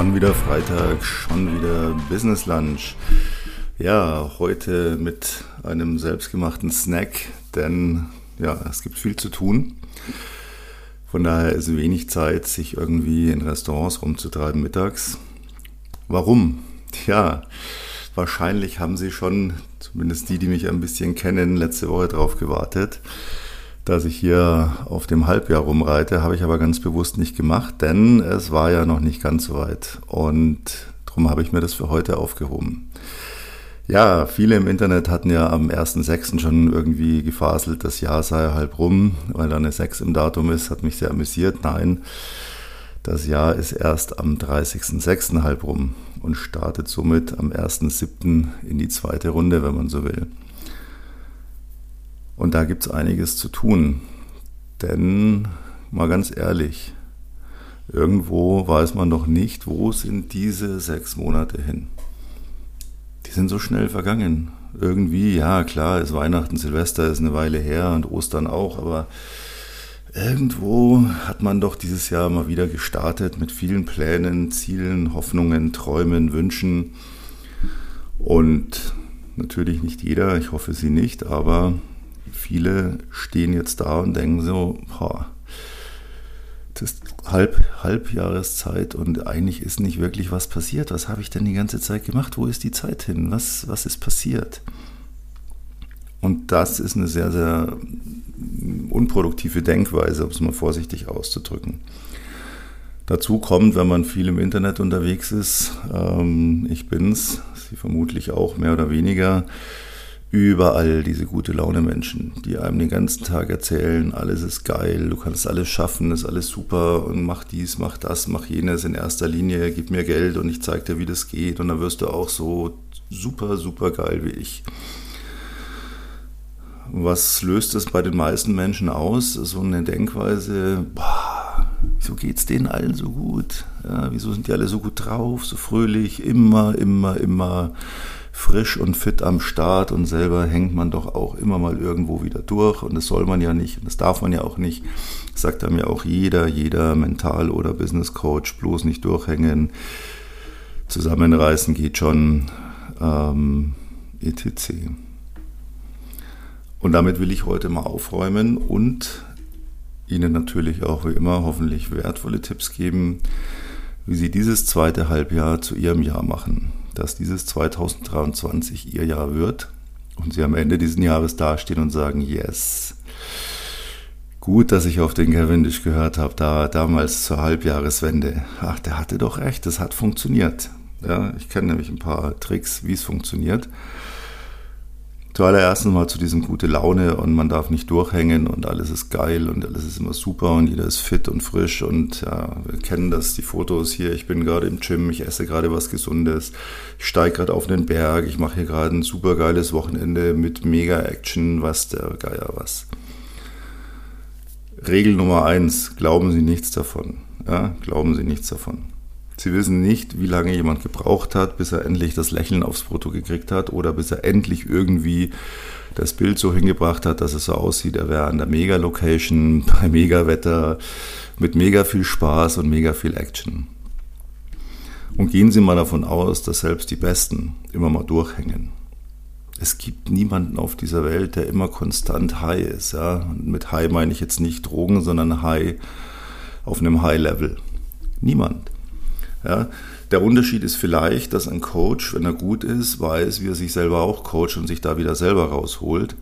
Schon wieder Freitag, schon wieder Business Lunch. Ja, heute mit einem selbstgemachten Snack, denn ja, es gibt viel zu tun. Von daher ist wenig Zeit, sich irgendwie in Restaurants rumzutreiben mittags. Warum? Ja, wahrscheinlich haben Sie schon, zumindest die, die mich ein bisschen kennen, letzte Woche drauf gewartet dass ich hier auf dem Halbjahr rumreite, habe ich aber ganz bewusst nicht gemacht, denn es war ja noch nicht ganz so weit. Und darum habe ich mir das für heute aufgehoben. Ja, viele im Internet hatten ja am 1.6. schon irgendwie gefaselt, das Jahr sei halb rum, weil da eine 6 im Datum ist, hat mich sehr amüsiert. Nein, das Jahr ist erst am 30.6. halb rum und startet somit am 1.7. in die zweite Runde, wenn man so will. Und da gibt es einiges zu tun. Denn, mal ganz ehrlich, irgendwo weiß man noch nicht, wo sind diese sechs Monate hin. Die sind so schnell vergangen. Irgendwie, ja klar, ist Weihnachten, Silvester ist eine Weile her und Ostern auch, aber irgendwo hat man doch dieses Jahr mal wieder gestartet mit vielen Plänen, Zielen, Hoffnungen, Träumen, Wünschen. Und natürlich nicht jeder, ich hoffe sie nicht, aber viele stehen jetzt da und denken so, boah, das ist halb, Halbjahreszeit und eigentlich ist nicht wirklich was passiert. Was habe ich denn die ganze Zeit gemacht? Wo ist die Zeit hin? Was, was ist passiert? Und das ist eine sehr, sehr unproduktive Denkweise, um es mal vorsichtig auszudrücken. Dazu kommt, wenn man viel im Internet unterwegs ist, ähm, ich bin's, Sie vermutlich auch mehr oder weniger, überall diese gute Laune Menschen, die einem den ganzen Tag erzählen, alles ist geil, du kannst alles schaffen, ist alles super und mach dies, mach das, mach jenes in erster Linie, gib mir Geld und ich zeig dir, wie das geht und dann wirst du auch so super, super geil wie ich. Was löst es bei den meisten Menschen aus? So eine Denkweise, boah, wieso geht's denen allen so gut? Ja, wieso sind die alle so gut drauf, so fröhlich, immer, immer, immer frisch und fit am Start und selber hängt man doch auch immer mal irgendwo wieder durch und das soll man ja nicht und das darf man ja auch nicht. Sagt einem ja auch jeder, jeder Mental- oder Business Coach, bloß nicht durchhängen, zusammenreißen geht schon, ähm, etc. Und damit will ich heute mal aufräumen und Ihnen natürlich auch wie immer hoffentlich wertvolle Tipps geben, wie Sie dieses zweite Halbjahr zu Ihrem Jahr machen dass dieses 2023 ihr Jahr wird und sie am Ende dieses Jahres dastehen und sagen, yes, gut, dass ich auf den Cavendish gehört habe, da damals zur Halbjahreswende. Ach, der hatte doch recht, das hat funktioniert. Ja, ich kenne nämlich ein paar Tricks, wie es funktioniert zuallererst mal zu diesem gute Laune und man darf nicht durchhängen und alles ist geil und alles ist immer super und jeder ist fit und frisch und ja, wir kennen das, die Fotos hier, ich bin gerade im Gym, ich esse gerade was Gesundes, ich steige gerade auf den Berg, ich mache hier gerade ein super geiles Wochenende mit mega Action, was der Geier was. Regel Nummer eins, glauben Sie nichts davon. Ja, glauben Sie nichts davon. Sie wissen nicht, wie lange jemand gebraucht hat, bis er endlich das Lächeln aufs Foto gekriegt hat oder bis er endlich irgendwie das Bild so hingebracht hat, dass es so aussieht, er wäre an der Mega-Location, bei Mega-Wetter, mit mega viel Spaß und mega viel Action. Und gehen Sie mal davon aus, dass selbst die Besten immer mal durchhängen. Es gibt niemanden auf dieser Welt, der immer konstant high ist. Ja? Und mit high meine ich jetzt nicht Drogen, sondern high auf einem High-Level. Niemand. Ja, der Unterschied ist vielleicht, dass ein Coach, wenn er gut ist, weiß, wie er sich selber auch coacht und sich da wieder selber rausholt,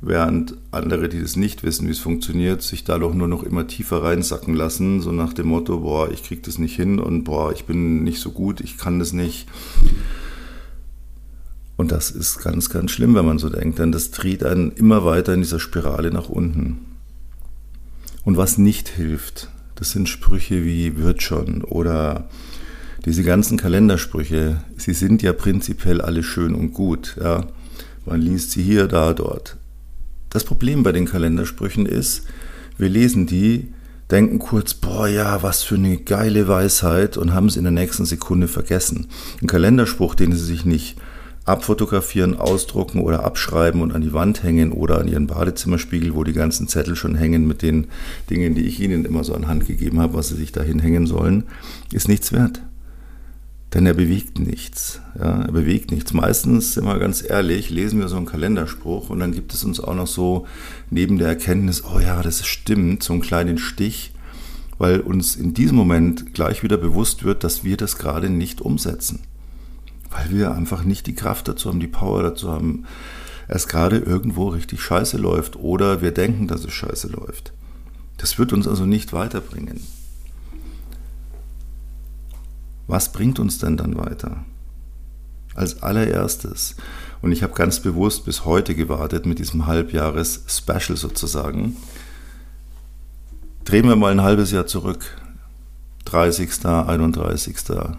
während andere, die das nicht wissen, wie es funktioniert, sich dadurch nur noch immer tiefer reinsacken lassen, so nach dem Motto, boah, ich krieg das nicht hin und boah, ich bin nicht so gut, ich kann das nicht. Und das ist ganz, ganz schlimm, wenn man so denkt, denn das dreht einen immer weiter in dieser Spirale nach unten. Und was nicht hilft, das sind Sprüche wie wird schon oder diese ganzen Kalendersprüche, sie sind ja prinzipiell alle schön und gut. Ja. Man liest sie hier, da, dort. Das Problem bei den Kalendersprüchen ist, wir lesen die, denken kurz, boah, ja, was für eine geile Weisheit und haben es in der nächsten Sekunde vergessen. Ein Kalenderspruch, den sie sich nicht abfotografieren, ausdrucken oder abschreiben und an die Wand hängen oder an ihren Badezimmerspiegel, wo die ganzen Zettel schon hängen mit den Dingen, die ich ihnen immer so an Hand gegeben habe, was sie sich dahin hängen sollen, ist nichts wert. Denn er bewegt nichts. Ja, er bewegt nichts. Meistens, wir ganz ehrlich, lesen wir so einen Kalenderspruch und dann gibt es uns auch noch so neben der Erkenntnis, oh ja, das stimmt, so einen kleinen Stich, weil uns in diesem Moment gleich wieder bewusst wird, dass wir das gerade nicht umsetzen. Weil wir einfach nicht die Kraft dazu haben, die Power dazu haben, es gerade irgendwo richtig scheiße läuft oder wir denken, dass es scheiße läuft. Das wird uns also nicht weiterbringen. Was bringt uns denn dann weiter? Als allererstes, und ich habe ganz bewusst bis heute gewartet mit diesem Halbjahres-Special sozusagen, drehen wir mal ein halbes Jahr zurück. 30., 31.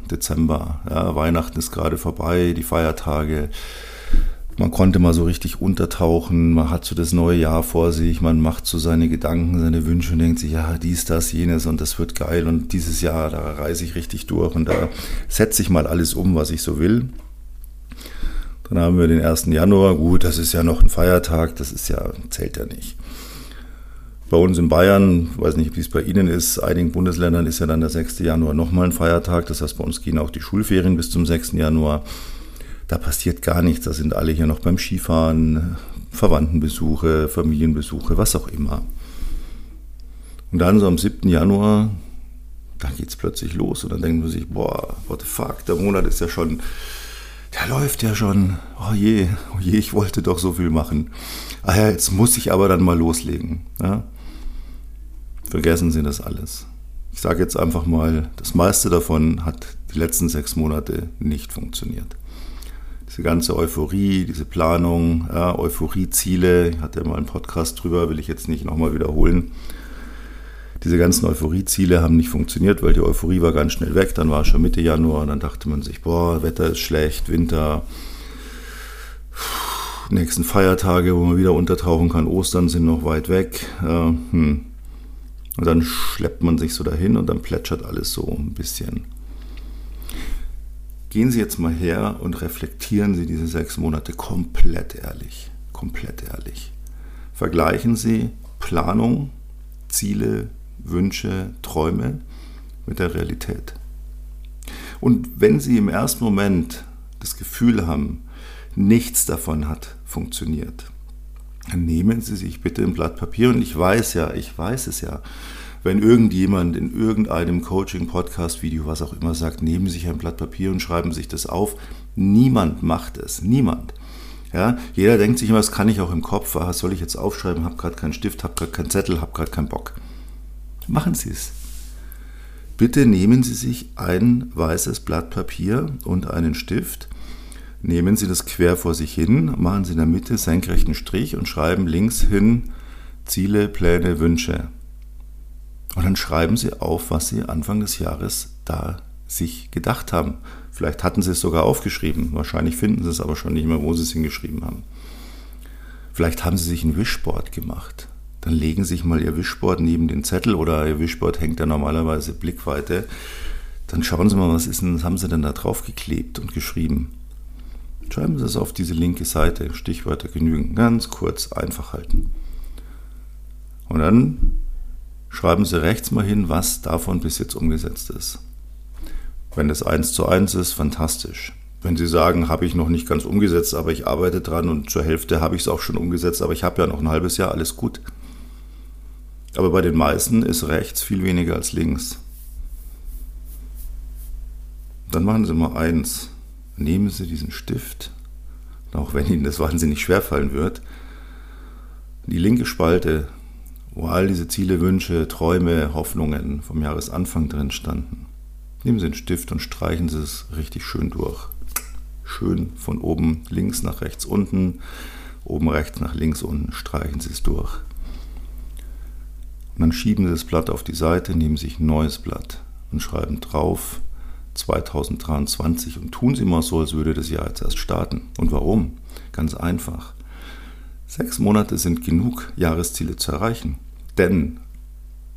Dezember. Ja, Weihnachten ist gerade vorbei, die Feiertage man konnte mal so richtig untertauchen, man hat so das neue Jahr vor sich, man macht so seine Gedanken, seine Wünsche und denkt sich, ja, dies, das, jenes und das wird geil und dieses Jahr, da reise ich richtig durch und da setze ich mal alles um, was ich so will. Dann haben wir den 1. Januar, gut, das ist ja noch ein Feiertag, das ist ja, zählt ja nicht. Bei uns in Bayern, weiß nicht, wie es bei Ihnen ist, einigen Bundesländern ist ja dann der 6. Januar nochmal ein Feiertag, das heißt, bei uns gehen auch die Schulferien bis zum 6. Januar da passiert gar nichts. Da sind alle hier noch beim Skifahren, Verwandtenbesuche, Familienbesuche, was auch immer. Und dann so am 7. Januar, dann geht es plötzlich los und dann denkt man sich, boah, what the fuck, der Monat ist ja schon, der läuft ja schon. Oh je, oh je, ich wollte doch so viel machen. Ah ja, jetzt muss ich aber dann mal loslegen. Ja? Vergessen Sie das alles. Ich sage jetzt einfach mal, das meiste davon hat die letzten sechs Monate nicht funktioniert diese ganze Euphorie, diese Planung, ja, Euphorieziele, ich hatte mal einen Podcast drüber, will ich jetzt nicht nochmal wiederholen. Diese ganzen Euphorieziele haben nicht funktioniert, weil die Euphorie war ganz schnell weg. Dann war es schon Mitte Januar und dann dachte man sich, boah, Wetter ist schlecht, Winter, nächsten Feiertage, wo man wieder untertauchen kann, Ostern sind noch weit weg. Ja, hm. Und dann schleppt man sich so dahin und dann plätschert alles so ein bisschen. Gehen Sie jetzt mal her und reflektieren Sie diese sechs Monate komplett ehrlich. Komplett ehrlich. Vergleichen Sie Planung, Ziele, Wünsche, Träume mit der Realität. Und wenn Sie im ersten Moment das Gefühl haben, nichts davon hat funktioniert, dann nehmen Sie sich bitte ein Blatt Papier und ich weiß ja, ich weiß es ja, wenn irgendjemand in irgendeinem Coaching, Podcast, Video, was auch immer sagt, nehmen Sie sich ein Blatt Papier und schreiben sich das auf. Niemand macht es. Niemand. Ja, jeder denkt sich immer, das kann ich auch im Kopf. Was soll ich jetzt aufschreiben? Habe gerade keinen Stift, habe gerade keinen Zettel, habe gerade keinen Bock. Machen Sie es. Bitte nehmen Sie sich ein weißes Blatt Papier und einen Stift. Nehmen Sie das quer vor sich hin, machen Sie in der Mitte senkrechten Strich und schreiben links hin Ziele, Pläne, Wünsche. Und dann schreiben Sie auf, was Sie Anfang des Jahres da sich gedacht haben. Vielleicht hatten Sie es sogar aufgeschrieben. Wahrscheinlich finden Sie es aber schon nicht mehr, wo Sie es hingeschrieben haben. Vielleicht haben Sie sich ein Wischboard gemacht. Dann legen Sie sich mal Ihr Wischboard neben den Zettel oder Ihr Wischboard hängt ja normalerweise Blickweite. Dann schauen Sie mal, was, ist denn, was haben Sie denn da drauf geklebt und geschrieben. Schreiben Sie es auf diese linke Seite. Stichwörter genügen. Ganz kurz, einfach halten. Und dann schreiben Sie rechts mal hin, was davon bis jetzt umgesetzt ist. Wenn es eins zu eins ist, fantastisch. Wenn Sie sagen, habe ich noch nicht ganz umgesetzt, aber ich arbeite dran und zur Hälfte habe ich es auch schon umgesetzt, aber ich habe ja noch ein halbes Jahr, alles gut. Aber bei den meisten ist rechts viel weniger als links. Dann machen Sie mal eins. Nehmen Sie diesen Stift, auch wenn Ihnen das wahnsinnig schwer fallen wird, die linke Spalte wo all diese Ziele, Wünsche, Träume, Hoffnungen vom Jahresanfang drin standen. Nehmen Sie einen Stift und streichen Sie es richtig schön durch. Schön von oben links nach rechts unten, oben rechts nach links unten, streichen Sie es durch. Und dann schieben Sie das Blatt auf die Seite, nehmen sich ein neues Blatt und schreiben drauf 2023 und tun Sie mal so, als würde das Jahr jetzt erst starten. Und warum? Ganz einfach. Sechs Monate sind genug, Jahresziele zu erreichen. Denn,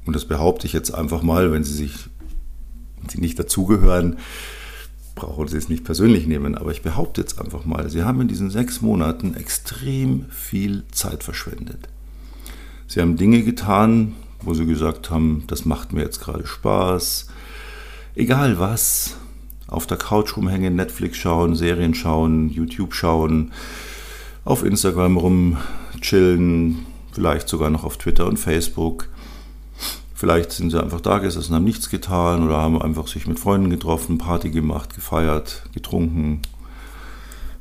und das behaupte ich jetzt einfach mal, wenn Sie sich, wenn Sie nicht dazugehören, brauchen Sie es nicht persönlich nehmen, aber ich behaupte jetzt einfach mal, Sie haben in diesen sechs Monaten extrem viel Zeit verschwendet. Sie haben Dinge getan, wo Sie gesagt haben, das macht mir jetzt gerade Spaß, egal was, Auf der Couch rumhängen, Netflix schauen, Serien schauen, YouTube schauen, auf Instagram rumchillen, vielleicht sogar noch auf Twitter und Facebook. Vielleicht sind sie einfach da gesessen, haben nichts getan oder haben einfach sich mit Freunden getroffen, Party gemacht, gefeiert, getrunken,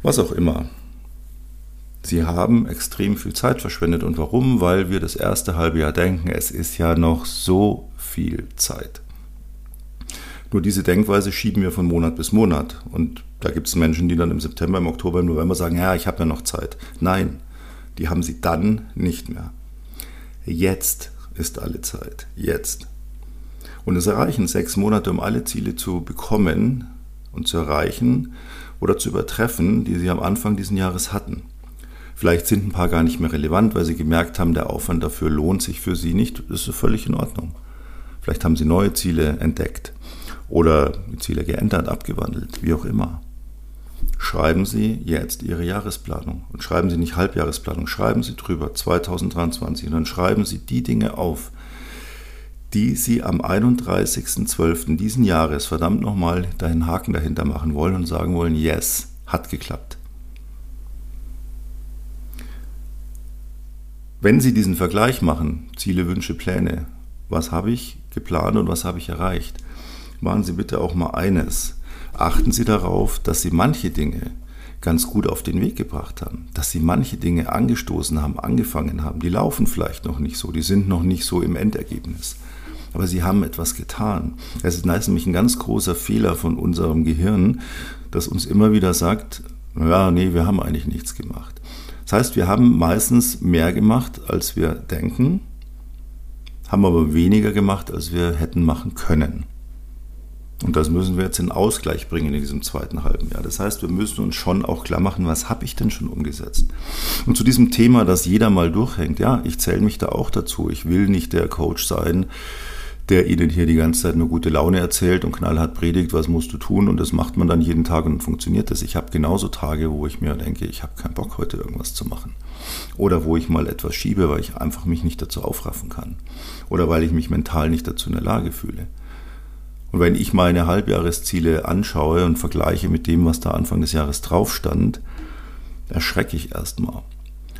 was auch immer. Sie haben extrem viel Zeit verschwendet. Und warum? Weil wir das erste halbe Jahr denken, es ist ja noch so viel Zeit. Nur diese Denkweise schieben wir von Monat bis Monat. Und da gibt es Menschen, die dann im September, im Oktober, im November sagen, ja, ich habe ja noch Zeit. Nein, die haben sie dann nicht mehr. Jetzt ist alle Zeit. Jetzt. Und es erreichen sechs Monate, um alle Ziele zu bekommen und zu erreichen oder zu übertreffen, die sie am Anfang dieses Jahres hatten. Vielleicht sind ein paar gar nicht mehr relevant, weil sie gemerkt haben, der Aufwand dafür lohnt sich für sie nicht. Das ist völlig in Ordnung. Vielleicht haben sie neue Ziele entdeckt oder Ziele geändert, abgewandelt, wie auch immer. Schreiben Sie jetzt Ihre Jahresplanung und schreiben Sie nicht Halbjahresplanung, schreiben Sie drüber 2023 und dann schreiben Sie die Dinge auf, die Sie am 31.12. diesen Jahres verdammt nochmal deinen Haken dahinter machen wollen und sagen wollen, yes, hat geklappt. Wenn Sie diesen Vergleich machen, Ziele, Wünsche, Pläne, was habe ich geplant und was habe ich erreicht, machen Sie bitte auch mal eines. Achten Sie darauf, dass Sie manche Dinge ganz gut auf den Weg gebracht haben, dass Sie manche Dinge angestoßen haben, angefangen haben. Die laufen vielleicht noch nicht so, die sind noch nicht so im Endergebnis. Aber sie haben etwas getan. Es ist nämlich ein ganz großer Fehler von unserem Gehirn, das uns immer wieder sagt, ja, nee, wir haben eigentlich nichts gemacht. Das heißt, wir haben meistens mehr gemacht, als wir denken, haben aber weniger gemacht, als wir hätten machen können. Und das müssen wir jetzt in Ausgleich bringen in diesem zweiten halben Jahr. Das heißt, wir müssen uns schon auch klar machen, was habe ich denn schon umgesetzt? Und zu diesem Thema, dass jeder mal durchhängt, ja, ich zähle mich da auch dazu. Ich will nicht der Coach sein, der ihnen hier die ganze Zeit nur gute Laune erzählt und knallhart predigt, was musst du tun und das macht man dann jeden Tag und funktioniert das. Ich habe genauso Tage, wo ich mir denke, ich habe keinen Bock heute irgendwas zu machen. Oder wo ich mal etwas schiebe, weil ich einfach mich nicht dazu aufraffen kann. Oder weil ich mich mental nicht dazu in der Lage fühle. Und wenn ich meine Halbjahresziele anschaue und vergleiche mit dem, was da Anfang des Jahres drauf stand, erschrecke ich erstmal.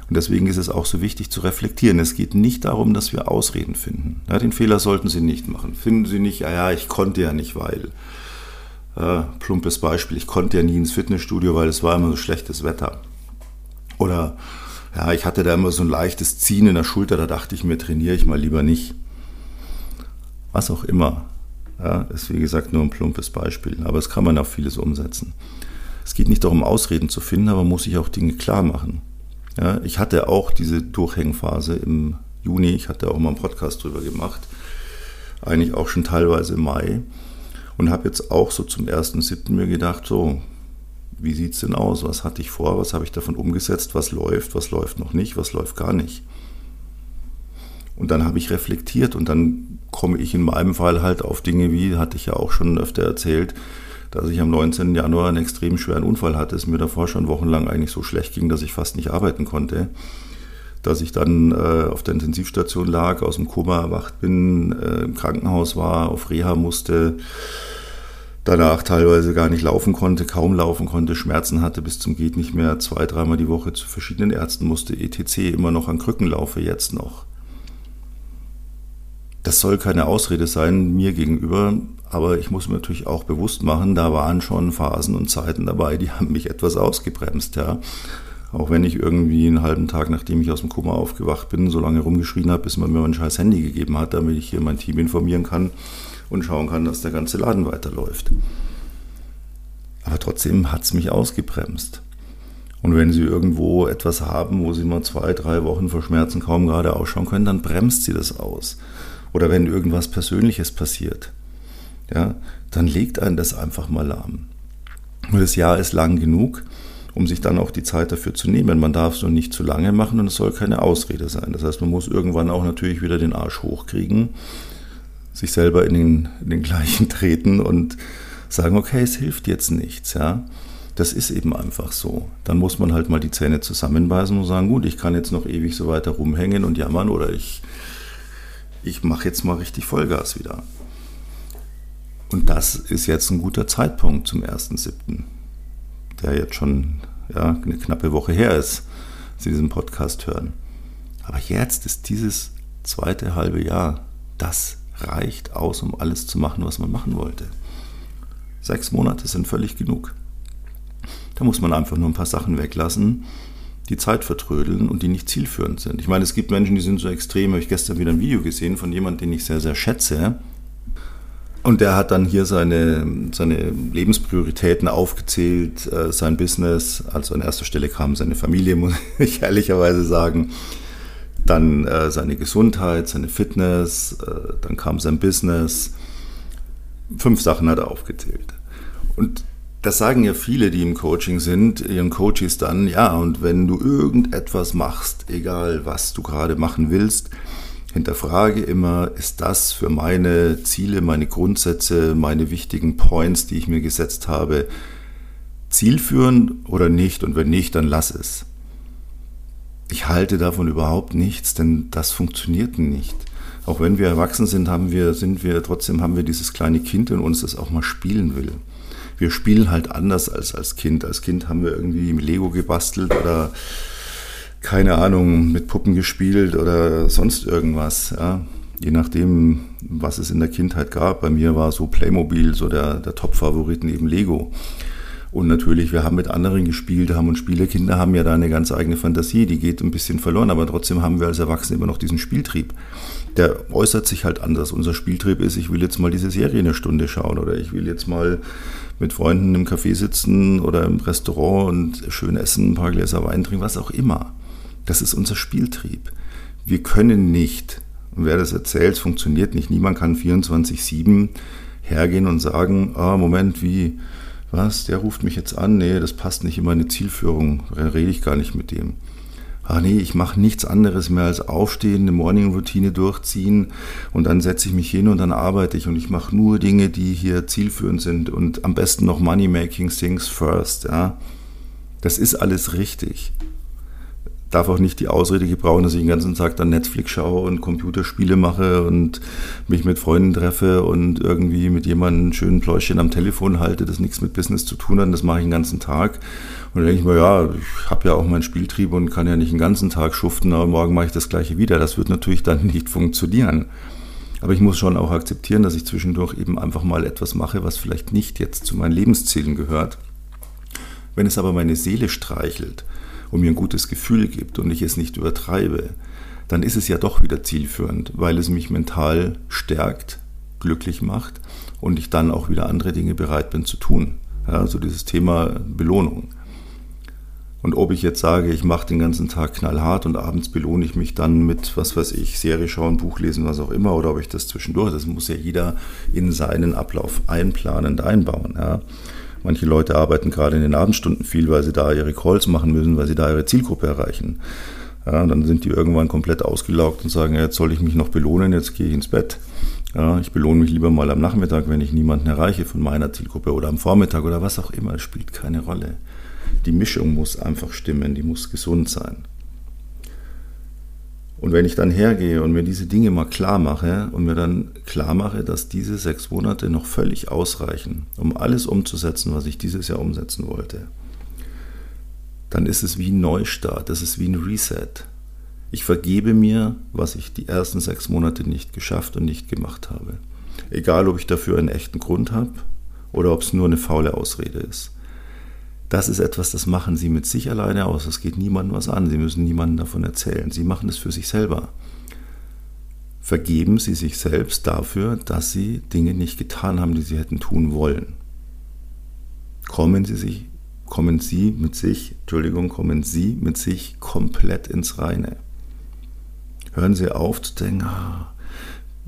Und deswegen ist es auch so wichtig zu reflektieren. Es geht nicht darum, dass wir Ausreden finden. Ja, den Fehler sollten Sie nicht machen. Finden Sie nicht, ja, ja, ich konnte ja nicht, weil. Äh, plumpes Beispiel, ich konnte ja nie ins Fitnessstudio, weil es war immer so schlechtes Wetter. Oder ja, ich hatte da immer so ein leichtes Ziehen in der Schulter, da dachte ich mir, trainiere ich mal lieber nicht. Was auch immer. Ja, ist wie gesagt nur ein plumpes Beispiel, aber es kann man auf vieles umsetzen. Es geht nicht darum, Ausreden zu finden, aber man muss sich auch Dinge klar machen. Ja, ich hatte auch diese Durchhängphase im Juni, ich hatte auch mal einen Podcast drüber gemacht, eigentlich auch schon teilweise im Mai und habe jetzt auch so zum 1.7. mir gedacht, so, wie sieht es denn aus? Was hatte ich vor? Was habe ich davon umgesetzt? Was läuft? Was läuft noch nicht? Was läuft gar nicht? Und dann habe ich reflektiert und dann komme ich in meinem Fall halt auf Dinge wie, hatte ich ja auch schon öfter erzählt, dass ich am 19. Januar einen extrem schweren Unfall hatte, es mir davor schon wochenlang eigentlich so schlecht ging, dass ich fast nicht arbeiten konnte. Dass ich dann äh, auf der Intensivstation lag, aus dem Koma erwacht bin, äh, im Krankenhaus war, auf Reha musste, danach teilweise gar nicht laufen konnte, kaum laufen konnte, Schmerzen hatte bis zum geht nicht mehr, zwei, dreimal die Woche zu verschiedenen Ärzten musste, etc. immer noch an Krücken laufe, jetzt noch. Das soll keine Ausrede sein mir gegenüber, aber ich muss mir natürlich auch bewusst machen, da waren schon Phasen und Zeiten dabei, die haben mich etwas ausgebremst, ja. Auch wenn ich irgendwie einen halben Tag, nachdem ich aus dem Koma aufgewacht bin, so lange rumgeschrien habe, bis man mir mein scheiß Handy gegeben hat, damit ich hier mein Team informieren kann und schauen kann, dass der ganze Laden weiterläuft. Aber trotzdem hat es mich ausgebremst. Und wenn Sie irgendwo etwas haben, wo Sie mal zwei, drei Wochen vor Schmerzen kaum gerade ausschauen können, dann bremst Sie das aus. Oder wenn irgendwas Persönliches passiert ja, dann legt einen das einfach mal lahm. Und das Jahr ist lang genug, um sich dann auch die Zeit dafür zu nehmen. Man darf es nur nicht zu lange machen und es soll keine Ausrede sein. Das heißt, man muss irgendwann auch natürlich wieder den Arsch hochkriegen, sich selber in den, in den gleichen treten und sagen, okay, es hilft jetzt nichts, ja. Das ist eben einfach so. Dann muss man halt mal die Zähne zusammenbeißen und sagen, gut, ich kann jetzt noch ewig so weiter rumhängen und jammern oder ich, ich mache jetzt mal richtig Vollgas wieder. Und das ist jetzt ein guter Zeitpunkt zum 1.7., der jetzt schon ja, eine knappe Woche her ist, Sie diesen Podcast hören. Aber jetzt ist dieses zweite halbe Jahr, das reicht aus, um alles zu machen, was man machen wollte. Sechs Monate sind völlig genug. Da muss man einfach nur ein paar Sachen weglassen, die Zeit vertrödeln und die nicht zielführend sind. Ich meine, es gibt Menschen, die sind so extrem. Habe ich gestern wieder ein Video gesehen von jemandem, den ich sehr, sehr schätze. Und der hat dann hier seine, seine Lebensprioritäten aufgezählt, äh, sein Business. Also an erster Stelle kam seine Familie, muss ich ehrlicherweise sagen. Dann äh, seine Gesundheit, seine Fitness, äh, dann kam sein Business. Fünf Sachen hat er aufgezählt. Und das sagen ja viele, die im Coaching sind, ihren Coaches dann, ja, und wenn du irgendetwas machst, egal was du gerade machen willst, hinterfrage immer, ist das für meine Ziele, meine Grundsätze, meine wichtigen Points, die ich mir gesetzt habe, zielführend oder nicht? Und wenn nicht, dann lass es. Ich halte davon überhaupt nichts, denn das funktioniert nicht. Auch wenn wir erwachsen sind, haben wir, sind wir, trotzdem haben wir dieses kleine Kind in uns, das auch mal spielen will wir spielen halt anders als als Kind. Als Kind haben wir irgendwie mit Lego gebastelt oder keine Ahnung, mit Puppen gespielt oder sonst irgendwas. Ja. Je nachdem, was es in der Kindheit gab. Bei mir war so Playmobil so der, der Top-Favorit neben Lego. Und natürlich, wir haben mit anderen gespielt, haben und Spielekinder haben ja da eine ganz eigene Fantasie, die geht ein bisschen verloren, aber trotzdem haben wir als Erwachsene immer noch diesen Spieltrieb. Der äußert sich halt anders. Unser Spieltrieb ist, ich will jetzt mal diese Serie eine Stunde schauen oder ich will jetzt mal mit Freunden im Café sitzen oder im Restaurant und schön essen, ein paar Gläser Wein trinken, was auch immer. Das ist unser Spieltrieb. Wir können nicht, und wer das erzählt, funktioniert nicht. Niemand kann 24-7 hergehen und sagen, ah, Moment, wie, was, der ruft mich jetzt an, nee, das passt nicht in meine Zielführung, rede ich gar nicht mit dem. Ach nee, ich mache nichts anderes mehr als aufstehen, eine Morning-Routine durchziehen und dann setze ich mich hin und dann arbeite ich. Und ich mache nur Dinge, die hier zielführend sind und am besten noch Money-Making Things first. Ja. Das ist alles richtig darf auch nicht die Ausrede gebrauchen, dass ich den ganzen Tag dann Netflix schaue und Computerspiele mache und mich mit Freunden treffe und irgendwie mit jemandem einen schönen Pläuschen am Telefon halte, das nichts mit Business zu tun hat. Das mache ich den ganzen Tag. Und dann denke ich mir, ja, ich habe ja auch meinen Spieltrieb und kann ja nicht den ganzen Tag schuften, aber morgen mache ich das gleiche wieder. Das wird natürlich dann nicht funktionieren. Aber ich muss schon auch akzeptieren, dass ich zwischendurch eben einfach mal etwas mache, was vielleicht nicht jetzt zu meinen Lebenszielen gehört. Wenn es aber meine Seele streichelt, und mir ein gutes Gefühl gibt und ich es nicht übertreibe, dann ist es ja doch wieder zielführend, weil es mich mental stärkt, glücklich macht und ich dann auch wieder andere Dinge bereit bin zu tun. Ja, also dieses Thema Belohnung. Und ob ich jetzt sage, ich mache den ganzen Tag knallhart und abends belohne ich mich dann mit, was weiß ich, Serie schauen, Buch lesen, was auch immer, oder ob ich das zwischendurch, das muss ja jeder in seinen Ablauf einplanend einbauen. Ja. Manche Leute arbeiten gerade in den Abendstunden viel, weil sie da ihre Calls machen müssen, weil sie da ihre Zielgruppe erreichen. Ja, dann sind die irgendwann komplett ausgelaugt und sagen, jetzt soll ich mich noch belohnen, jetzt gehe ich ins Bett. Ja, ich belohne mich lieber mal am Nachmittag, wenn ich niemanden erreiche von meiner Zielgruppe oder am Vormittag oder was auch immer. Spielt keine Rolle. Die Mischung muss einfach stimmen, die muss gesund sein. Und wenn ich dann hergehe und mir diese Dinge mal klar mache und mir dann klar mache, dass diese sechs Monate noch völlig ausreichen, um alles umzusetzen, was ich dieses Jahr umsetzen wollte, dann ist es wie ein Neustart, das ist wie ein Reset. Ich vergebe mir, was ich die ersten sechs Monate nicht geschafft und nicht gemacht habe. Egal, ob ich dafür einen echten Grund habe oder ob es nur eine faule Ausrede ist. Das ist etwas, das machen Sie mit sich alleine aus. Das geht niemandem was an. Sie müssen niemandem davon erzählen. Sie machen es für sich selber. Vergeben Sie sich selbst dafür, dass Sie Dinge nicht getan haben, die Sie hätten tun wollen. Kommen Sie sich, kommen Sie mit sich, Entschuldigung, kommen Sie mit sich komplett ins Reine. Hören Sie auf zu denken, ah,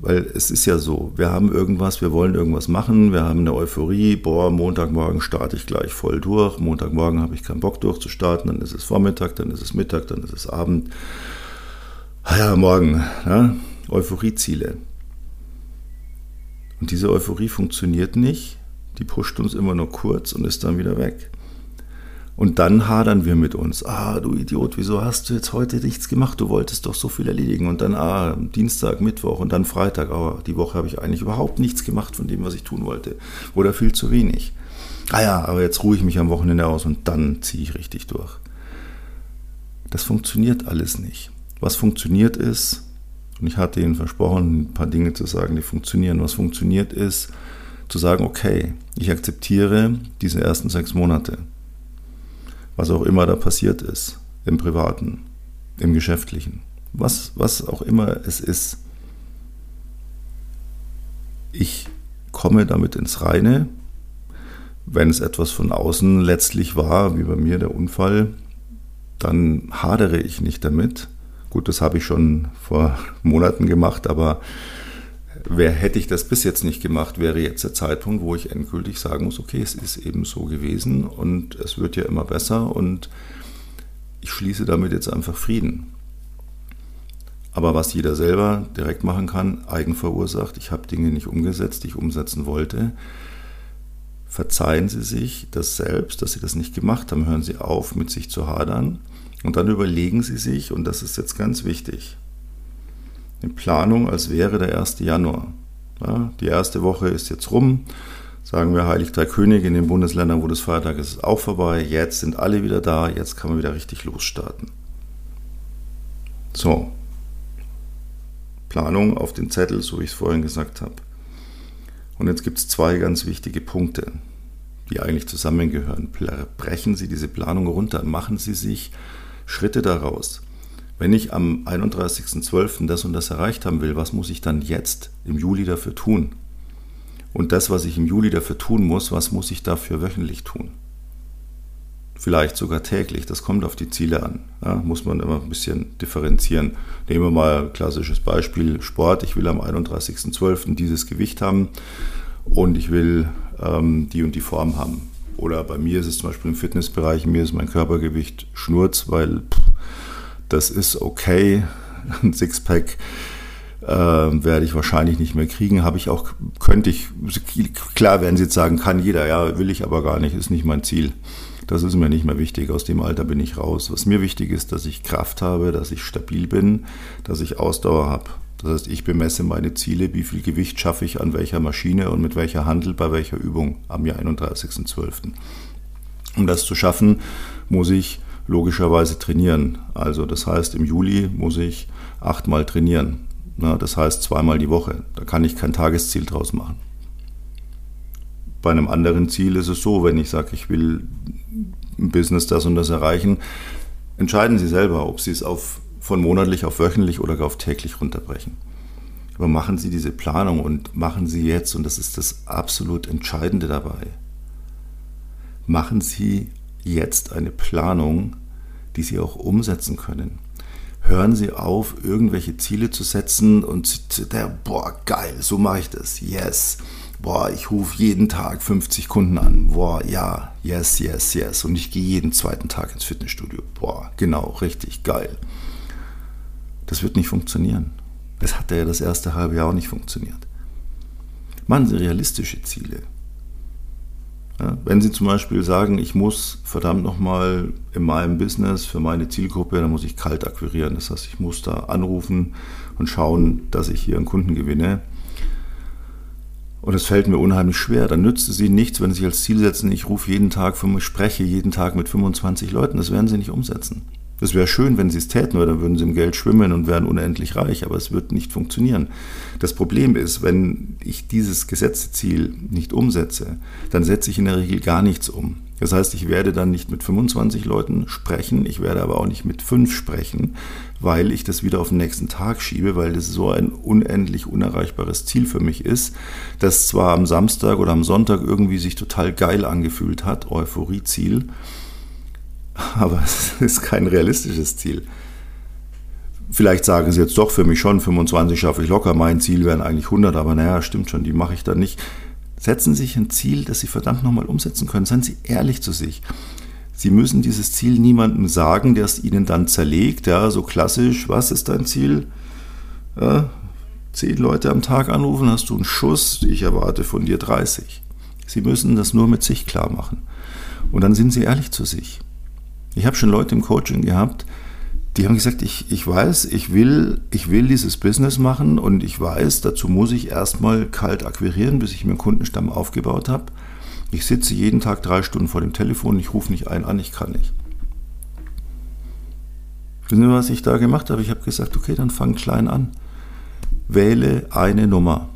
weil es ist ja so, wir haben irgendwas, wir wollen irgendwas machen, wir haben eine Euphorie, boah, Montagmorgen starte ich gleich voll durch, Montagmorgen habe ich keinen Bock durchzustarten, dann ist es Vormittag, dann ist es Mittag, dann ist es Abend. Ah ja, morgen, ja, Euphorieziele. Und diese Euphorie funktioniert nicht, die pusht uns immer nur kurz und ist dann wieder weg. Und dann hadern wir mit uns. Ah, du Idiot, wieso hast du jetzt heute nichts gemacht? Du wolltest doch so viel erledigen. Und dann, ah, Dienstag, Mittwoch und dann Freitag. Aber die Woche habe ich eigentlich überhaupt nichts gemacht von dem, was ich tun wollte. Oder viel zu wenig. Ah ja, aber jetzt ruhe ich mich am Wochenende aus und dann ziehe ich richtig durch. Das funktioniert alles nicht. Was funktioniert ist, und ich hatte Ihnen versprochen, ein paar Dinge zu sagen, die funktionieren. Was funktioniert ist, zu sagen, okay, ich akzeptiere diese ersten sechs Monate was auch immer da passiert ist, im privaten, im geschäftlichen, was, was auch immer es ist. Ich komme damit ins Reine, wenn es etwas von außen letztlich war, wie bei mir der Unfall, dann hadere ich nicht damit. Gut, das habe ich schon vor Monaten gemacht, aber wer hätte ich das bis jetzt nicht gemacht, wäre jetzt der Zeitpunkt, wo ich endgültig sagen muss, okay, es ist eben so gewesen und es wird ja immer besser und ich schließe damit jetzt einfach Frieden. Aber was jeder selber direkt machen kann, eigenverursacht, ich habe Dinge nicht umgesetzt, die ich umsetzen wollte, verzeihen Sie sich das selbst, dass Sie das nicht gemacht haben, hören Sie auf, mit sich zu hadern und dann überlegen Sie sich, und das ist jetzt ganz wichtig, eine Planung, als wäre der 1. Januar. Ja, die erste Woche ist jetzt rum. Sagen wir Heilig Drei Könige in den Bundesländern, wo das Feiertag ist, ist auch vorbei. Jetzt sind alle wieder da. Jetzt kann man wieder richtig losstarten. So. Planung auf den Zettel, so wie ich es vorhin gesagt habe. Und jetzt gibt es zwei ganz wichtige Punkte, die eigentlich zusammengehören. Brechen Sie diese Planung runter, machen Sie sich Schritte daraus. Wenn ich am 31.12. das und das erreicht haben will, was muss ich dann jetzt im Juli dafür tun? Und das, was ich im Juli dafür tun muss, was muss ich dafür wöchentlich tun? Vielleicht sogar täglich, das kommt auf die Ziele an. Ja, muss man immer ein bisschen differenzieren. Nehmen wir mal ein klassisches Beispiel, Sport. Ich will am 31.12. dieses Gewicht haben und ich will ähm, die und die Form haben. Oder bei mir ist es zum Beispiel im Fitnessbereich, mir ist mein Körpergewicht Schnurz, weil pff, das ist okay. Ein Sixpack äh, werde ich wahrscheinlich nicht mehr kriegen. Habe ich auch, könnte ich, klar werden Sie jetzt sagen, kann jeder, ja, will ich aber gar nicht, ist nicht mein Ziel. Das ist mir nicht mehr wichtig. Aus dem Alter bin ich raus. Was mir wichtig ist, dass ich Kraft habe, dass ich stabil bin, dass ich Ausdauer habe. Das heißt, ich bemesse meine Ziele, wie viel Gewicht schaffe ich an welcher Maschine und mit welcher Handel bei welcher Übung am Jahr 31.12. Um das zu schaffen, muss ich logischerweise trainieren. Also das heißt, im Juli muss ich achtmal trainieren. Na, das heißt zweimal die Woche. Da kann ich kein Tagesziel draus machen. Bei einem anderen Ziel ist es so, wenn ich sage, ich will im Business das und das erreichen, entscheiden Sie selber, ob Sie es auf, von monatlich auf wöchentlich oder auf täglich runterbrechen. Aber machen Sie diese Planung und machen Sie jetzt, und das ist das absolut Entscheidende dabei, machen Sie jetzt eine Planung, die Sie auch umsetzen können. Hören Sie auf, irgendwelche Ziele zu setzen und der, boah, geil, so mache ich das. Yes. Boah, ich rufe jeden Tag 50 Kunden an. Boah, ja, yes, yes, yes. Und ich gehe jeden zweiten Tag ins Fitnessstudio. Boah, genau, richtig geil. Das wird nicht funktionieren. Das hat ja das erste halbe Jahr auch nicht funktioniert. Machen Sie realistische Ziele. Ja, wenn Sie zum Beispiel sagen, ich muss verdammt nochmal in meinem Business für meine Zielgruppe, dann muss ich kalt akquirieren. Das heißt, ich muss da anrufen und schauen, dass ich hier einen Kunden gewinne. Und es fällt mir unheimlich schwer. Dann nützt es Ihnen nichts, wenn Sie sich als Ziel setzen, ich rufe jeden Tag, spreche jeden Tag mit 25 Leuten. Das werden Sie nicht umsetzen. Es wäre schön, wenn sie es täten, weil dann würden sie im Geld schwimmen und wären unendlich reich, aber es wird nicht funktionieren. Das Problem ist, wenn ich dieses Gesetzziel nicht umsetze, dann setze ich in der Regel gar nichts um. Das heißt, ich werde dann nicht mit 25 Leuten sprechen, ich werde aber auch nicht mit fünf sprechen, weil ich das wieder auf den nächsten Tag schiebe, weil das so ein unendlich unerreichbares Ziel für mich ist, das zwar am Samstag oder am Sonntag irgendwie sich total geil angefühlt hat, Euphorieziel, aber es ist kein realistisches Ziel. Vielleicht sagen sie jetzt doch für mich schon, 25 schaffe ich locker, mein Ziel wären eigentlich 100, aber naja, stimmt schon, die mache ich dann nicht. Setzen Sie sich ein Ziel, das Sie verdammt nochmal umsetzen können. Seien Sie ehrlich zu sich. Sie müssen dieses Ziel niemandem sagen, der es Ihnen dann zerlegt. Ja, so klassisch, was ist dein Ziel? Ja, zehn Leute am Tag anrufen, hast du einen Schuss, ich erwarte von dir 30. Sie müssen das nur mit sich klar machen. Und dann sind sie ehrlich zu sich. Ich habe schon Leute im Coaching gehabt, die haben gesagt, ich, ich weiß, ich will, ich will dieses Business machen und ich weiß, dazu muss ich erstmal kalt akquirieren, bis ich mir einen Kundenstamm aufgebaut habe. Ich sitze jeden Tag drei Stunden vor dem Telefon, ich rufe nicht einen an, ich kann nicht. Wissen Sie, was ich da gemacht habe? Ich habe gesagt, okay, dann fang klein an. Wähle eine Nummer.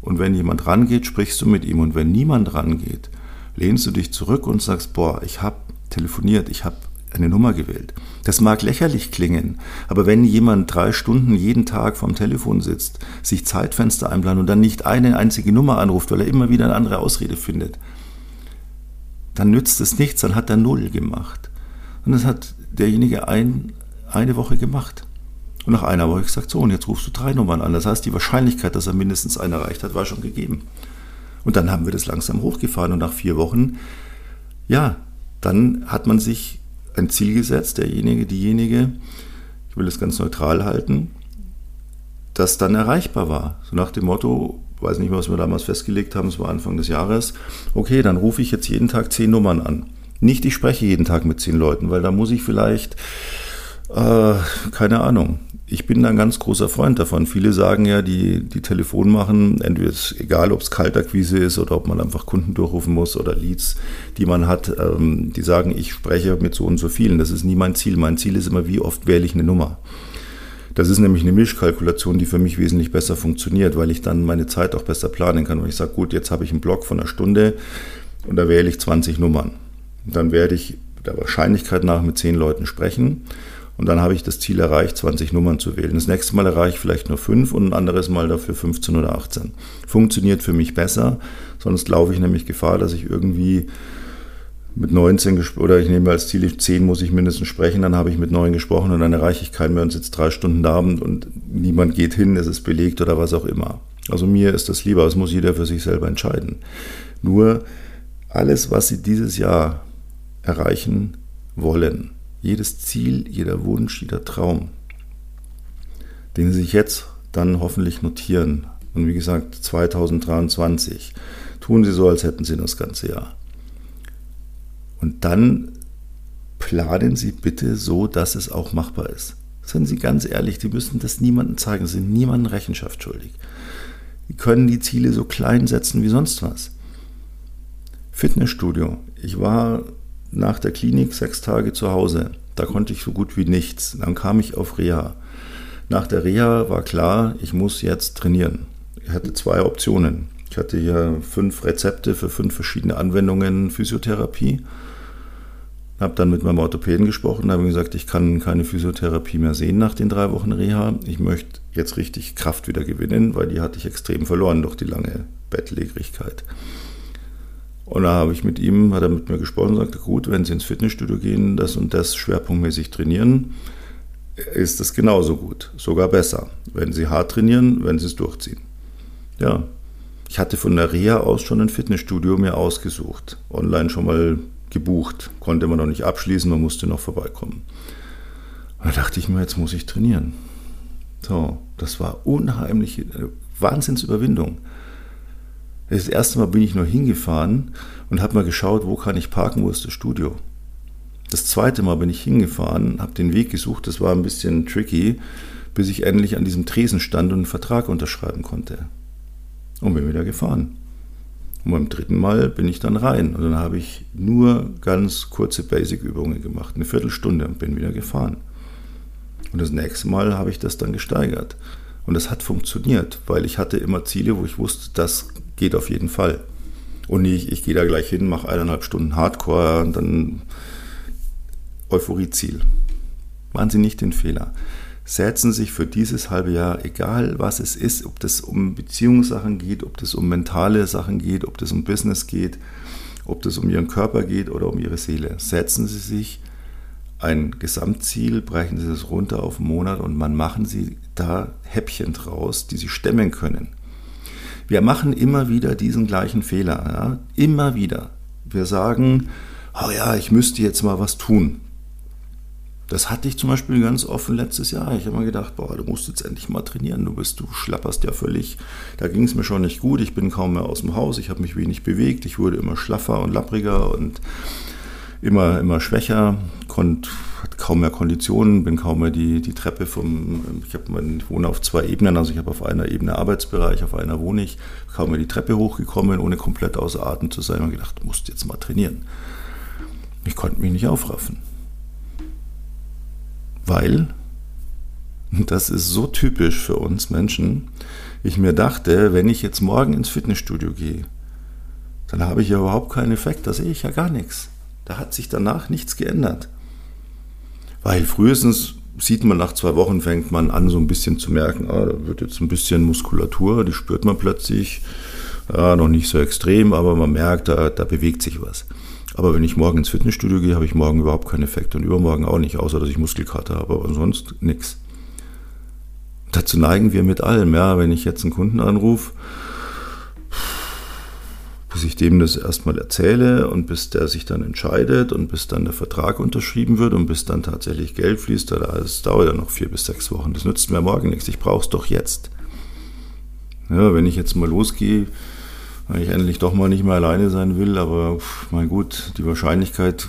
Und wenn jemand rangeht, sprichst du mit ihm. Und wenn niemand rangeht, lehnst du dich zurück und sagst, boah, ich habe telefoniert, ich habe eine Nummer gewählt. Das mag lächerlich klingen, aber wenn jemand drei Stunden jeden Tag vorm Telefon sitzt, sich Zeitfenster einplant und dann nicht eine einzige Nummer anruft, weil er immer wieder eine andere Ausrede findet, dann nützt es nichts, dann hat er null gemacht. Und das hat derjenige ein, eine Woche gemacht. Und nach einer Woche gesagt, so, und jetzt rufst du drei Nummern an. Das heißt, die Wahrscheinlichkeit, dass er mindestens eine erreicht hat, war schon gegeben. Und dann haben wir das langsam hochgefahren und nach vier Wochen, ja, dann hat man sich ein Ziel gesetzt, derjenige, diejenige, ich will es ganz neutral halten, das dann erreichbar war. So nach dem Motto, weiß nicht mehr, was wir damals festgelegt haben, es war Anfang des Jahres, okay, dann rufe ich jetzt jeden Tag zehn Nummern an. Nicht, ich spreche jeden Tag mit zehn Leuten, weil da muss ich vielleicht, äh, keine Ahnung, ich bin da ein ganz großer Freund davon. Viele sagen ja, die, die Telefon machen, entweder ist egal, ob es Kaltakquise ist oder ob man einfach Kunden durchrufen muss oder Leads, die man hat, ähm, die sagen, ich spreche mit so und so vielen. Das ist nie mein Ziel. Mein Ziel ist immer, wie oft wähle ich eine Nummer. Das ist nämlich eine Mischkalkulation, die für mich wesentlich besser funktioniert, weil ich dann meine Zeit auch besser planen kann. Und ich sage, gut, jetzt habe ich einen Block von einer Stunde und da wähle ich 20 Nummern. Und dann werde ich der Wahrscheinlichkeit nach mit 10 Leuten sprechen und dann habe ich das Ziel erreicht, 20 Nummern zu wählen. Das nächste Mal erreiche ich vielleicht nur 5 und ein anderes Mal dafür 15 oder 18. Funktioniert für mich besser, sonst laufe ich nämlich Gefahr, dass ich irgendwie mit 19 oder ich nehme als Ziel 10 muss ich mindestens sprechen, dann habe ich mit 9 gesprochen und dann erreiche ich keinen mehr und sitze drei Stunden da und niemand geht hin, es ist belegt oder was auch immer. Also mir ist das lieber, das muss jeder für sich selber entscheiden. Nur alles, was Sie dieses Jahr erreichen wollen, jedes Ziel, jeder Wunsch, jeder Traum, den Sie sich jetzt dann hoffentlich notieren. Und wie gesagt, 2023 tun Sie so, als hätten Sie das ganze Jahr. Und dann planen Sie bitte so, dass es auch machbar ist. Seien Sie ganz ehrlich, Sie müssen das niemandem zeigen, Sie sind niemandem Rechenschaft schuldig. Sie können die Ziele so klein setzen wie sonst was. Fitnessstudio. Ich war nach der Klinik sechs Tage zu Hause. Da konnte ich so gut wie nichts. Dann kam ich auf Reha. Nach der Reha war klar, ich muss jetzt trainieren. Ich hatte zwei Optionen. Ich hatte hier fünf Rezepte für fünf verschiedene Anwendungen Physiotherapie. Habe dann mit meinem Orthopäden gesprochen, habe gesagt, ich kann keine Physiotherapie mehr sehen nach den drei Wochen Reha. Ich möchte jetzt richtig Kraft wieder gewinnen, weil die hatte ich extrem verloren durch die lange Bettlägerigkeit. Und da habe ich mit ihm, hat er mit mir gesprochen und sagte, gut, wenn Sie ins Fitnessstudio gehen, das und das schwerpunktmäßig trainieren, ist das genauso gut, sogar besser. Wenn Sie hart trainieren, wenn Sie es durchziehen. Ja, ich hatte von der Reha aus schon ein Fitnessstudio mir ausgesucht, online schon mal gebucht, konnte man noch nicht abschließen, man musste noch vorbeikommen. Und da dachte ich mir, jetzt muss ich trainieren. So, das war unheimliche Wahnsinnsüberwindung. Das erste Mal bin ich nur hingefahren und habe mal geschaut, wo kann ich parken, wo ist das Studio. Das zweite Mal bin ich hingefahren, habe den Weg gesucht, das war ein bisschen tricky, bis ich endlich an diesem Tresen stand und einen Vertrag unterschreiben konnte. Und bin wieder gefahren. Und beim dritten Mal bin ich dann rein und dann habe ich nur ganz kurze Basic-Übungen gemacht, eine Viertelstunde und bin wieder gefahren. Und das nächste Mal habe ich das dann gesteigert. Und das hat funktioniert, weil ich hatte immer Ziele, wo ich wusste, das geht auf jeden Fall. Und nicht, ich gehe da gleich hin, mache eineinhalb Stunden Hardcore und dann Euphorie-Ziel. Machen Sie nicht den Fehler. Setzen Sie sich für dieses halbe Jahr, egal was es ist, ob das um Beziehungssachen geht, ob das um mentale Sachen geht, ob das um Business geht, ob das um Ihren Körper geht oder um Ihre Seele. Setzen Sie sich ein Gesamtziel, brechen Sie das runter auf einen Monat und man machen Sie da Häppchen draus, die Sie stemmen können. Wir machen immer wieder diesen gleichen Fehler. Ja? Immer wieder. Wir sagen, oh ja, ich müsste jetzt mal was tun. Das hatte ich zum Beispiel ganz offen letztes Jahr. Ich habe mir gedacht, boah, du musst jetzt endlich mal trainieren. Du bist, du schlapperst ja völlig. Da ging es mir schon nicht gut. Ich bin kaum mehr aus dem Haus. Ich habe mich wenig bewegt. Ich wurde immer schlaffer und lappriger und immer, immer schwächer, konnt, hatte kaum mehr Konditionen, bin kaum mehr die, die Treppe vom, ich, hab, ich wohne auf zwei Ebenen, also ich habe auf einer Ebene Arbeitsbereich, auf einer wohne ich, kaum mehr die Treppe hochgekommen, ohne komplett außer Atem zu sein und gedacht, musst jetzt mal trainieren. Ich konnte mich nicht aufraffen. Weil, das ist so typisch für uns Menschen, ich mir dachte, wenn ich jetzt morgen ins Fitnessstudio gehe, dann habe ich ja überhaupt keinen Effekt, da sehe ich ja gar nichts. Da hat sich danach nichts geändert. Weil frühestens sieht man nach zwei Wochen, fängt man an so ein bisschen zu merken, ah, da wird jetzt ein bisschen Muskulatur, die spürt man plötzlich. Ja, noch nicht so extrem, aber man merkt, da, da bewegt sich was. Aber wenn ich morgen ins Fitnessstudio gehe, habe ich morgen überhaupt keinen Effekt und übermorgen auch nicht, außer dass ich Muskelkater habe, aber sonst nichts. Dazu neigen wir mit allem, ja, wenn ich jetzt einen Kunden anrufe, bis ich dem das erstmal erzähle und bis der sich dann entscheidet und bis dann der Vertrag unterschrieben wird und bis dann tatsächlich Geld fließt, das dauert ja noch vier bis sechs Wochen. Das nützt mir morgen nichts, ich brauche es doch jetzt. Ja, wenn ich jetzt mal losgehe, weil ich endlich doch mal nicht mehr alleine sein will, aber mein gut, die Wahrscheinlichkeit,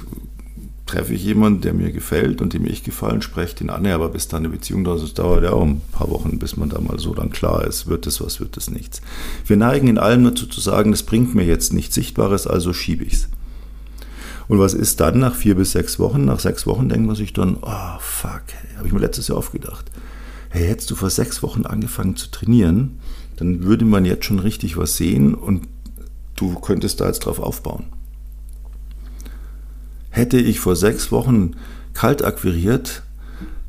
treffe ich jemanden, der mir gefällt und dem ich gefallen, spreche ihn an, aber bis dann eine Beziehung da ist, es dauert ja auch ein paar Wochen, bis man da mal so dann klar ist, wird es was, wird es nichts. Wir neigen in allem dazu zu sagen, das bringt mir jetzt nichts Sichtbares, also schiebe ich es. Und was ist dann nach vier bis sechs Wochen? Nach sechs Wochen denkt man sich dann, oh fuck, habe ich mir letztes Jahr aufgedacht. Hey, hättest du vor sechs Wochen angefangen zu trainieren, dann würde man jetzt schon richtig was sehen und du könntest da jetzt drauf aufbauen. Hätte ich vor sechs Wochen kalt akquiriert,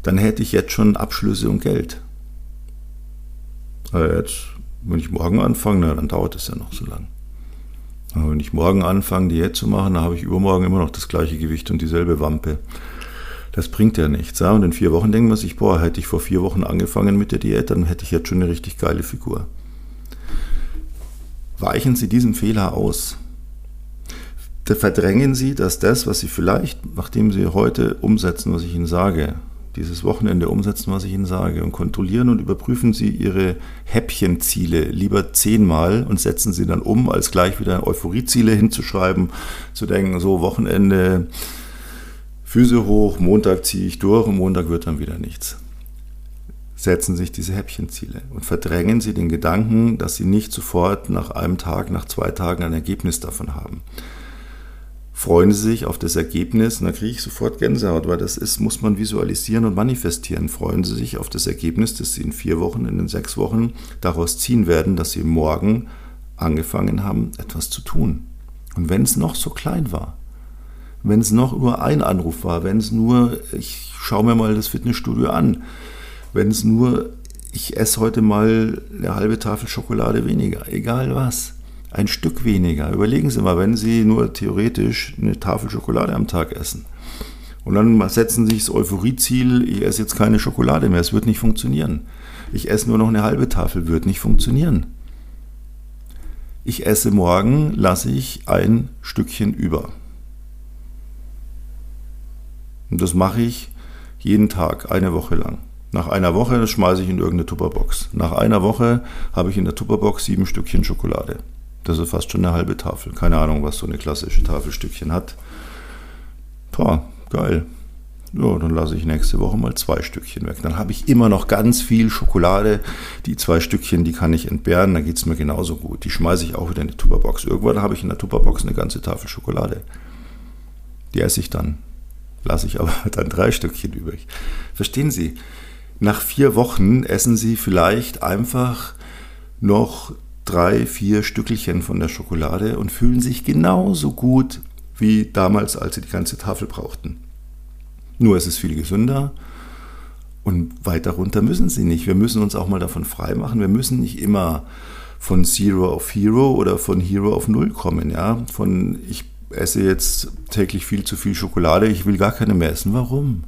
dann hätte ich jetzt schon Abschlüsse und Geld. Aber jetzt, wenn ich morgen anfange, na, dann dauert es ja noch so lang. Aber wenn ich morgen anfange, Diät zu machen, dann habe ich übermorgen immer noch das gleiche Gewicht und dieselbe Wampe. Das bringt ja nichts. Ja? Und in vier Wochen denken wir sich, boah, hätte ich vor vier Wochen angefangen mit der Diät, dann hätte ich jetzt schon eine richtig geile Figur. Weichen Sie diesen Fehler aus. Verdrängen Sie, dass das, was Sie vielleicht, nachdem Sie heute umsetzen, was ich Ihnen sage, dieses Wochenende umsetzen, was ich Ihnen sage, und kontrollieren und überprüfen Sie Ihre Häppchenziele lieber zehnmal und setzen sie dann um, als gleich wieder Euphorieziele hinzuschreiben, zu denken, so Wochenende, Füße hoch, Montag ziehe ich durch und Montag wird dann wieder nichts setzen sich diese Häppchenziele und verdrängen sie den Gedanken, dass sie nicht sofort nach einem Tag, nach zwei Tagen ein Ergebnis davon haben. Freuen Sie sich auf das Ergebnis, und da kriege ich sofort Gänsehaut, weil das ist, muss man visualisieren und manifestieren. Freuen Sie sich auf das Ergebnis, das Sie in vier Wochen, in den sechs Wochen daraus ziehen werden, dass Sie morgen angefangen haben, etwas zu tun. Und wenn es noch so klein war, wenn es noch nur ein Anruf war, wenn es nur, ich schaue mir mal das Fitnessstudio an, wenn es nur, ich esse heute mal eine halbe Tafel Schokolade weniger, egal was. Ein Stück weniger. Überlegen Sie mal, wenn Sie nur theoretisch eine Tafel Schokolade am Tag essen. Und dann setzen Sie sich das Euphorieziel, ich esse jetzt keine Schokolade mehr, es wird nicht funktionieren. Ich esse nur noch eine halbe Tafel, wird nicht funktionieren. Ich esse morgen, lasse ich ein Stückchen über. Und das mache ich jeden Tag, eine Woche lang. Nach einer Woche schmeiße ich in irgendeine Tupperbox. Nach einer Woche habe ich in der Tupperbox sieben Stückchen Schokolade. Das ist fast schon eine halbe Tafel. Keine Ahnung, was so eine klassische Tafelstückchen hat. Boah, geil. Ja, dann lasse ich nächste Woche mal zwei Stückchen weg. Dann habe ich immer noch ganz viel Schokolade. Die zwei Stückchen, die kann ich entbehren, dann geht es mir genauso gut. Die schmeiße ich auch wieder in die Tupperbox. Irgendwann habe ich in der Tupperbox eine ganze Tafel Schokolade. Die esse ich dann. Lasse ich aber dann drei Stückchen übrig. Verstehen Sie? Nach vier Wochen essen Sie vielleicht einfach noch drei, vier Stückelchen von der Schokolade und fühlen sich genauso gut wie damals, als Sie die ganze Tafel brauchten. Nur ist es viel gesünder und weiter runter müssen Sie nicht. Wir müssen uns auch mal davon frei machen. Wir müssen nicht immer von Zero auf Hero oder von Hero auf Null kommen. Ja? Von ich esse jetzt täglich viel zu viel Schokolade, ich will gar keine mehr essen. Warum?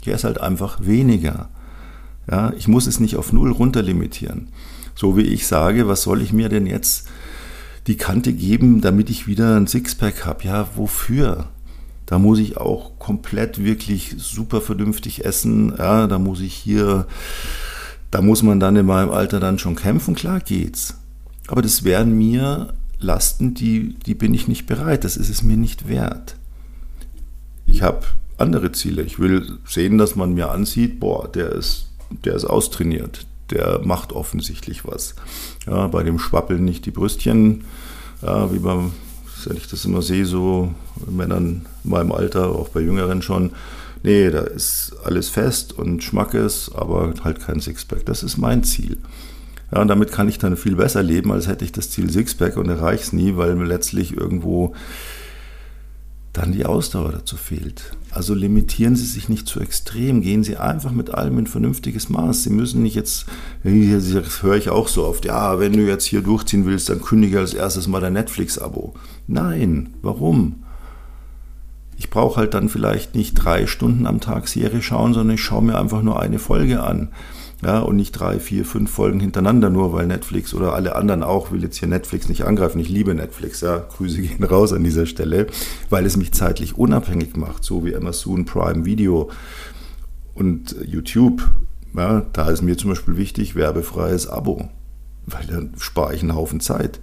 Ich esse halt einfach weniger. Ja, ich muss es nicht auf Null runterlimitieren. So wie ich sage, was soll ich mir denn jetzt die Kante geben, damit ich wieder ein Sixpack habe? Ja, wofür? Da muss ich auch komplett wirklich super vernünftig essen. Ja, da muss ich hier, da muss man dann in meinem Alter dann schon kämpfen. Klar geht's. Aber das wären mir Lasten, die, die bin ich nicht bereit. Das ist es mir nicht wert. Ich habe andere Ziele. Ich will sehen, dass man mir ansieht, boah, der ist, der ist austrainiert, der macht offensichtlich was. Ja, bei dem schwappeln nicht die Brüstchen, ja, wie beim, wenn ich das immer sehe, so Männern in meinem Alter, auch bei Jüngeren schon. Nee, da ist alles fest und Schmackes, aber halt kein Sixpack. Das ist mein Ziel. Ja, und damit kann ich dann viel besser leben, als hätte ich das Ziel Sixpack und erreiche es nie, weil mir letztlich irgendwo dann die Ausdauer dazu fehlt. Also limitieren Sie sich nicht zu extrem, gehen Sie einfach mit allem in vernünftiges Maß. Sie müssen nicht jetzt, das höre ich auch so oft, ja, wenn du jetzt hier durchziehen willst, dann kündige als erstes mal dein Netflix-Abo. Nein, warum? Ich brauche halt dann vielleicht nicht drei Stunden am Tag Serie schauen, sondern ich schaue mir einfach nur eine Folge an. Ja, und nicht drei, vier, fünf Folgen hintereinander, nur weil Netflix oder alle anderen auch, will jetzt hier Netflix nicht angreifen. Ich liebe Netflix, ja. Grüße gehen raus an dieser Stelle, weil es mich zeitlich unabhängig macht, so wie Amazon Prime Video und YouTube. Ja, da ist mir zum Beispiel wichtig, werbefreies Abo, weil dann spare ich einen Haufen Zeit.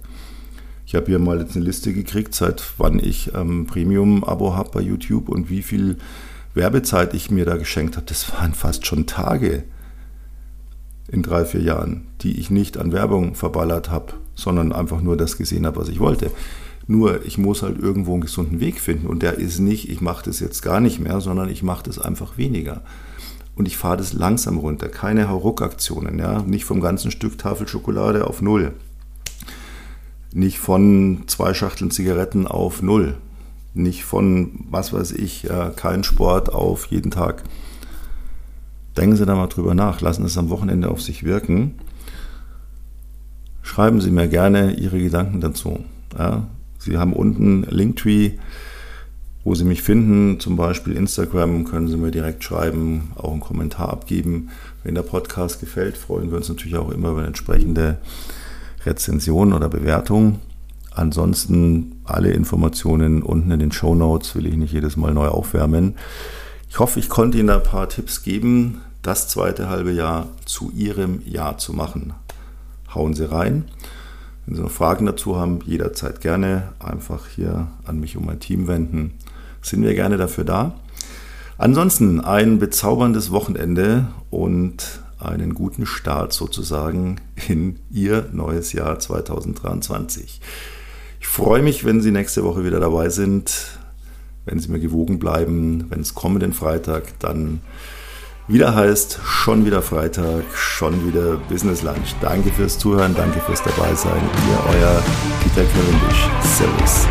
Ich habe hier mal jetzt eine Liste gekriegt, seit wann ich ähm, Premium-Abo habe bei YouTube und wie viel Werbezeit ich mir da geschenkt habe. Das waren fast schon Tage in drei, vier Jahren, die ich nicht an Werbung verballert habe, sondern einfach nur das gesehen habe, was ich wollte. Nur ich muss halt irgendwo einen gesunden Weg finden. Und der ist nicht, ich mache das jetzt gar nicht mehr, sondern ich mache das einfach weniger. Und ich fahre das langsam runter, keine Hauruck-Aktionen, ja, nicht vom ganzen Stück Tafel Schokolade auf null, nicht von zwei Schachteln Zigaretten auf null, nicht von, was weiß ich, kein Sport auf jeden Tag Denken Sie da mal drüber nach, lassen es am Wochenende auf sich wirken. Schreiben Sie mir gerne Ihre Gedanken dazu. Ja, Sie haben unten Linktree, wo Sie mich finden, zum Beispiel Instagram, können Sie mir direkt schreiben, auch einen Kommentar abgeben. Wenn der Podcast gefällt, freuen wir uns natürlich auch immer über entsprechende Rezension oder Bewertung. Ansonsten alle Informationen unten in den Show Notes will ich nicht jedes Mal neu aufwärmen. Ich hoffe, ich konnte Ihnen ein paar Tipps geben, das zweite halbe Jahr zu Ihrem Jahr zu machen. Hauen Sie rein. Wenn Sie noch Fragen dazu haben, jederzeit gerne einfach hier an mich und mein Team wenden. Sind wir gerne dafür da. Ansonsten ein bezauberndes Wochenende und einen guten Start sozusagen in Ihr neues Jahr 2023. Ich freue mich, wenn Sie nächste Woche wieder dabei sind, wenn Sie mir gewogen bleiben, wenn es kommenden Freitag dann wieder heißt, schon wieder Freitag, schon wieder Business Lunch. Danke fürs Zuhören, danke fürs Dabeisein. Ihr, euer Peter Cavendish. Servus.